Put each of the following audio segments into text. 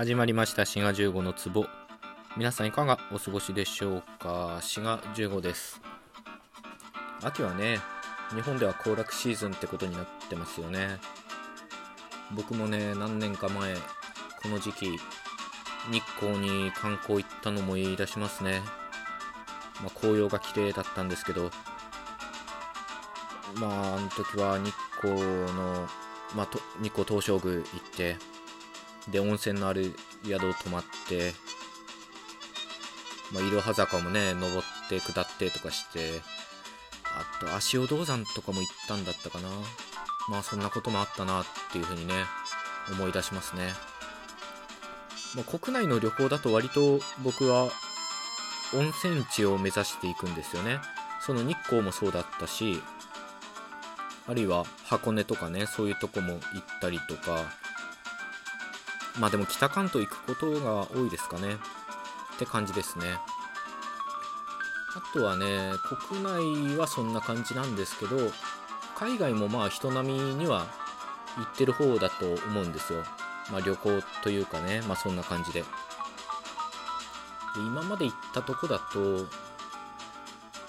始まりました。滋賀15の壺。皆さんいかがお過ごしでしょうか？滋賀15です。秋はね日本では行楽シーズンってことになってますよね。僕もね何年か前この時期日光に観光行ったのも言い出しますね。まあ、紅葉が綺麗だったんですけど。まああの時は日光の、まあ、と日光東照宮行ってで温泉のある宿を泊まってまあ、いろは坂もね登って下ってとかしてあと足尾銅山とかも行ったんだったかな。まあそんなこともあったなっていうふうにね思い出しますね、まあ、国内の旅行だと割と僕は温泉地を目指していくんですよね。その日光もそうだったしあるいは箱根とかねそういうとこも行ったりとかまあでも北関東行くことが多いですかね。って感じですね。あとはね国内はそんな感じなんですけど海外もまあ人並みには行ってる方だと思うんですよ。まあ旅行というかねまあそんな感じで。で今まで行ったとこだと、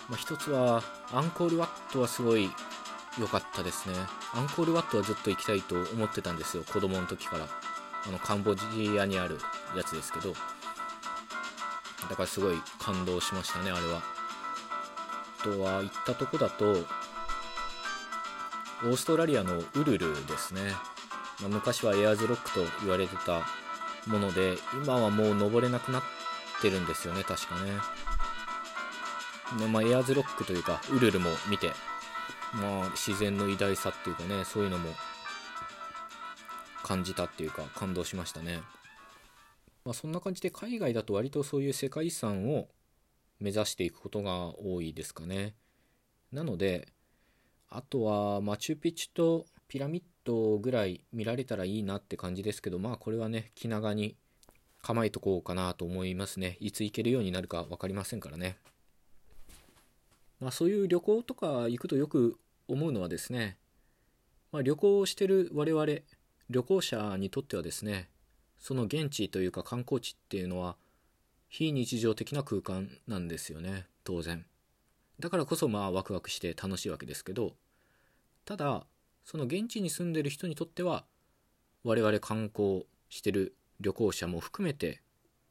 まあ、一つはアンコールワットはすごい良かったですね。アンコールワットはずっと行きたいと思ってたんですよ子供の時から。あのカンボジアにあるやつですけどだからすごい感動しましたねあれは。あとは行ったとこだとオーストラリアのウルルですね、まあ、昔はエアーズロックと言われてたもので今はもう登れなくなってるんですよね確かね。まあ、エアーズロックというかウルルも見て、まあ、自然の偉大さっていうかねそういうのも感じたっていうか感動しましたねまあ、そんな感じで海外だと割とそういう世界遺産を目指していくことが多いですかね。なので、あとはマチュピチュとピラミッドぐらい見られたらいいなって感じですけど、まあこれはね、気長に構えとこうかなと思いますね。いつ行けるようになるか分かりませんからね。まあそういう旅行とか行くとよく思うのはですね、まあ、旅行をしてる我々、旅行者にとってはですね、その現地というか観光地っていうのは非日常的な空間なんですよね当然。だからこそまあワクワクして楽しいわけですけどただその現地に住んでる人にとっては我々観光してる旅行者も含めて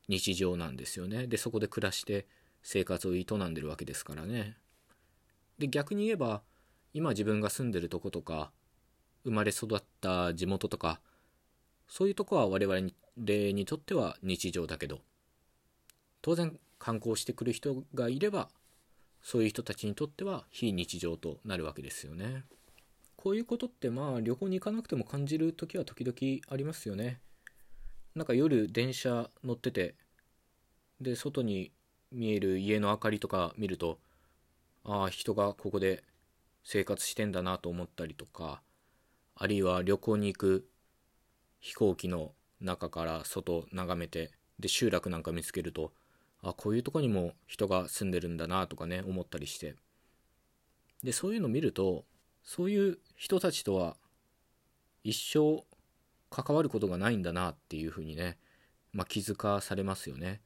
日常なんですよね。でそこで暮らして生活を営んでるわけですからね。で逆に言えば今自分が住んでるとことか生まれ育った地元とかそういうとこは我々に例にとっては日常だけど当然観光してくる人がいればそういう人たちにとっては非日常となるわけですよね。こういうことってまあ旅行に行かなくても感じる時は時々ありますよね。なんか夜電車乗っててで外に見える家の明かりとか見るとああ人がここで生活してんだなと思ったりとかあるいは旅行に行く飛行機の中から外眺めてで集落なんか見つけるとあこういうとこにも人が住んでるんだなとかね思ったりして。でそういうの見るとそういう人たちとは一生関わることがないんだなっていうふうにね、まあ、気づかされますよね。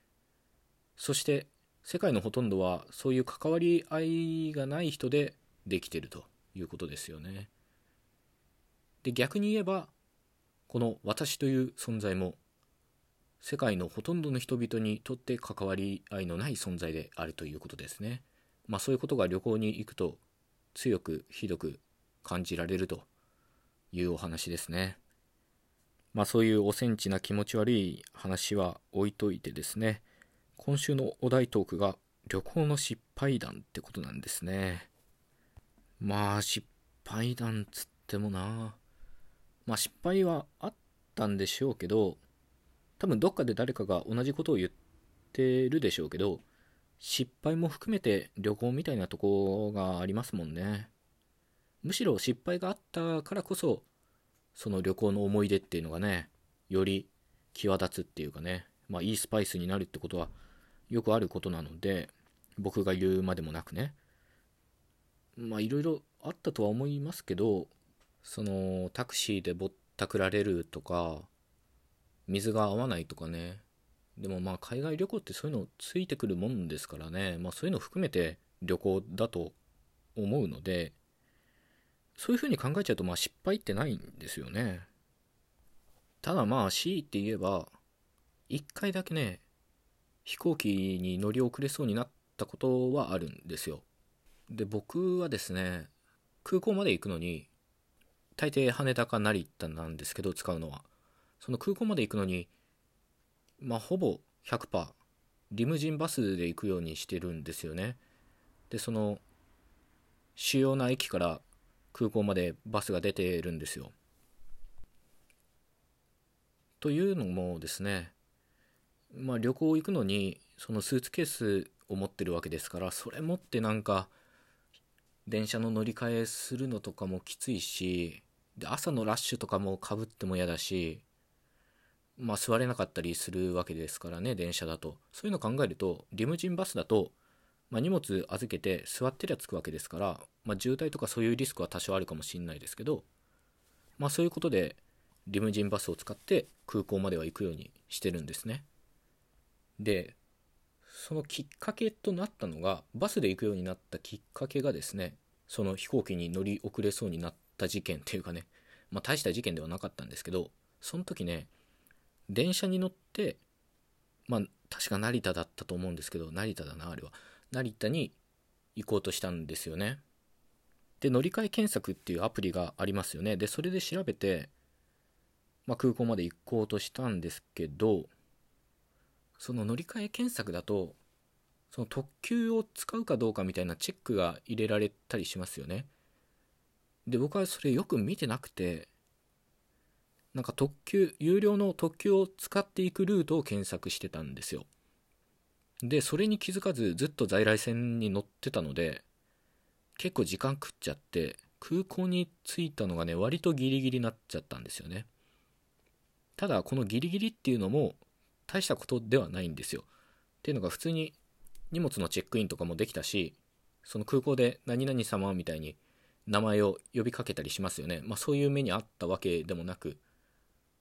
そして世界のほとんどはそういう関わり合いがない人でできてるということですよね。で逆に言えばこの私という存在も世界のほとんどの人々にとって関わり合いのない存在であるということですね。まあそういうことが旅行に行くと強くひどく感じられるというお話ですね。まあそういうおセンチな気持ち悪い話は置いといてですね、今週のお題トークが旅行の失敗談ってことなんですね。まあ失敗談つってもなまあ失敗はあったんでしょうけど、多分どっかで誰かが同じことを言ってるでしょうけど、失敗も含めて旅行みたいなとこがありますもんね。むしろ失敗があったからこそ、その旅行の思い出っていうのがね、より際立つっていうかね、まあいいスパイスになるってことはよくあることなので、僕が言うまでもなくね。まあいろいろあったとは思いますけど、そのタクシーでぼったくられるとか水が合わないとかね。でもまあ海外旅行ってそういうのついてくるもんですからね、まあ、そういうの含めて旅行だと思うのでそういうふうに考えちゃうとまあ失敗ってないんですよね。ただまあ C って言えば1回だけね飛行機に乗り遅れそうになったことはあるんですよ。で僕はですね空港まで行くのに大抵羽田か成田なんですけど使うのは。その空港まで行くのにまあほぼ100%リムジンバスで行くようにしてるんですよね。でその主要な駅から空港までバスが出てるんですよ。というのもですねまあ旅行行くのにそのスーツケースを持ってるわけですからそれ持ってなんか電車の乗り換えするのとかもきついしで朝のラッシュとかもかぶっても嫌だしまあ座れなかったりするわけですからね電車だと。そういうの考えるとリムジンバスだと、まあ、荷物預けて座ってりゃ着くわけですから、まあ、渋滞とかそういうリスクは多少あるかもしれないですけどまあそういうことでリムジンバスを使って空港までは行くようにしてるんですね。でそのきっかけとなったのがバスで行くようになったきっかけがですねその飛行機に乗り遅れそうになった事件っていうかねまあ大した事件ではなかったんですけどその時ね電車に乗ってまあ確か成田だったと思うんですけど成田だなあれは。成田に行こうとしたんですよね。で乗り換え検索っていうアプリがありますよね。でそれで調べて、まあ、空港まで行こうとしたんですけどその乗り換え検索だとその特急を使うかどうかみたいなチェックが入れられたりしますよね。で僕はそれよく見てなくてなんか特急有料の特急を使っていくルートを検索してたんですよ。でそれに気づかずずっと在来線に乗ってたので結構時間食っちゃって空港に着いたのがね割とギリギリになっちゃったんですよね。ただこのギリギリっていうのも大したことではないんですよ。っていうのが普通に荷物のチェックインとかもできたしその空港で何々様みたいに名前を呼びかけたりしますよね。まあそういう目にあったわけでもなく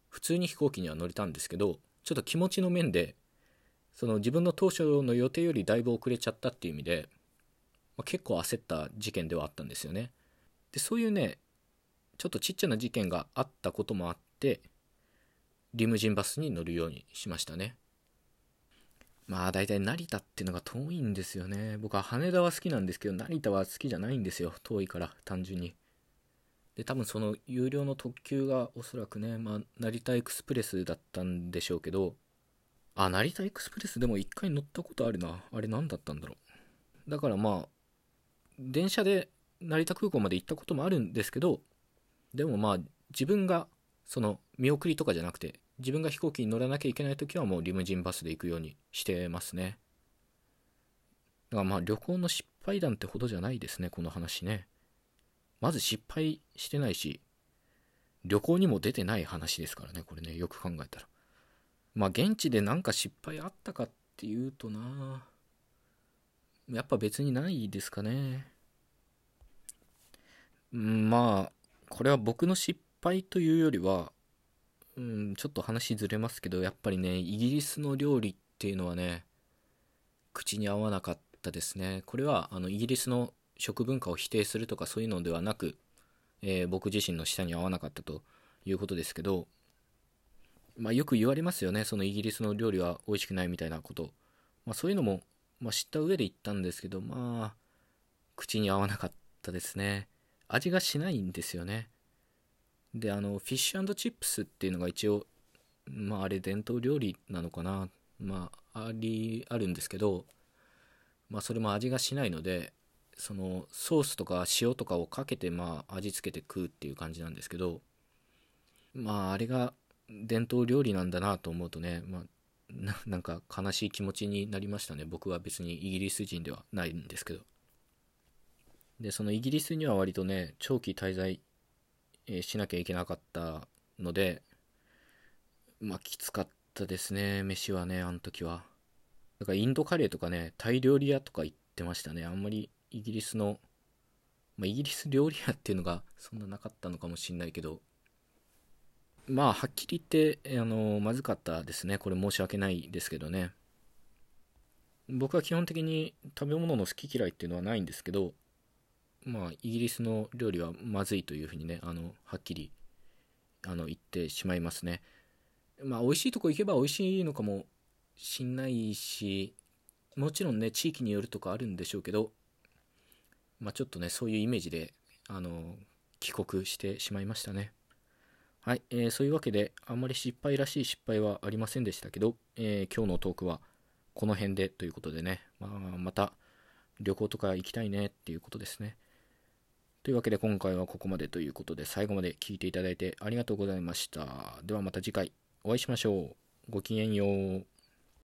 普通に飛行機には乗れたんですけどちょっと気持ちの面でその自分の当初の予定よりだいぶ遅れちゃったっていう意味で、まあ、結構焦った事件ではあったんですよね。でそういうねちょっとちっちゃな事件があったこともあってリムジンバスに乗るようにしましたね。まあ大体成田っていうのが遠いんですよね。僕は羽田は好きなんですけど成田は好きじゃないんですよ。遠いから単純に。で多分その有料の特急がおそらくね、まあ、成田エクスプレスだったんでしょうけどあ成田エクスプレスでも一回乗ったことあるな。あれ何だったんだろう。だからまあ電車で成田空港まで行ったこともあるんですけどでもまあ自分がその見送りとかじゃなくて自分が飛行機に乗らなきゃいけない時はもうリムジンバスで行くようにしてますねだからまあ旅行の失敗談ってほどじゃないですねこの話ねまず失敗してないし、旅行にも出てない話ですからね、これね、よく考えたら。まあ、現地でなんか失敗あったかっていうとな、やっぱ別にないですかね。まあ、これは僕の失敗というよりは、うん、ちょっと話ずれますけど、やっぱりね、イギリスの料理っていうのはね、口に合わなかったですね。これは、あの、イギリスの食文化を否定するとかそういうのではなく、えー、僕自身の舌に合わなかったということですけど、まあ、よく言われますよね。そのイギリスの料理は美味しくないみたいなこと、まあ、そういうのも、まあ、知った上で言ったんですけどまあ口に合わなかったですね。味がしないんですよね。であのフィッシュチップスっていうのが一応まああれ伝統料理なのかな。まあありあるんですけどまあそれも味がしないのでそのソースとか塩とかをかけてまあ味付けて食うっていう感じなんですけどまああれが伝統料理なんだなと思うとね、まあ、ななんか悲しい気持ちになりましたね。僕は別にイギリス人ではないんですけど。でそのイギリスには割とね長期滞在、しなきゃいけなかったのでまあきつかったですね飯はねあの時は。だからインドカレーとかねタイ料理屋とか行ってましたね。あんまりイギリスの、まあ、イギリス料理屋っていうのが そんななかったのかもしんないけど。まあはっきり言ってあのまずかったですね。これ申し訳ないですけどね。僕は基本的に食べ物の好き嫌いっていうのはないんですけどまあイギリスの料理はまずいというふうにねあのはっきりあの言ってしまいますね。まあ美味しいとこ行けば美味しいのかもしんないしもちろんね地域によるとかあるんでしょうけどまあちょっとねそういうイメージであの帰国してしまいましたね。はい、えー、そういうわけであんまり失敗らしい失敗はありませんでしたけど、えー、今日のトークはこの辺でということでね、まあ、また旅行とか行きたいねっていうことですね。というわけで今回はここまでということで最後まで聞いていただいてありがとうございました。ではまた次回お会いしましょう。ごきげんよう。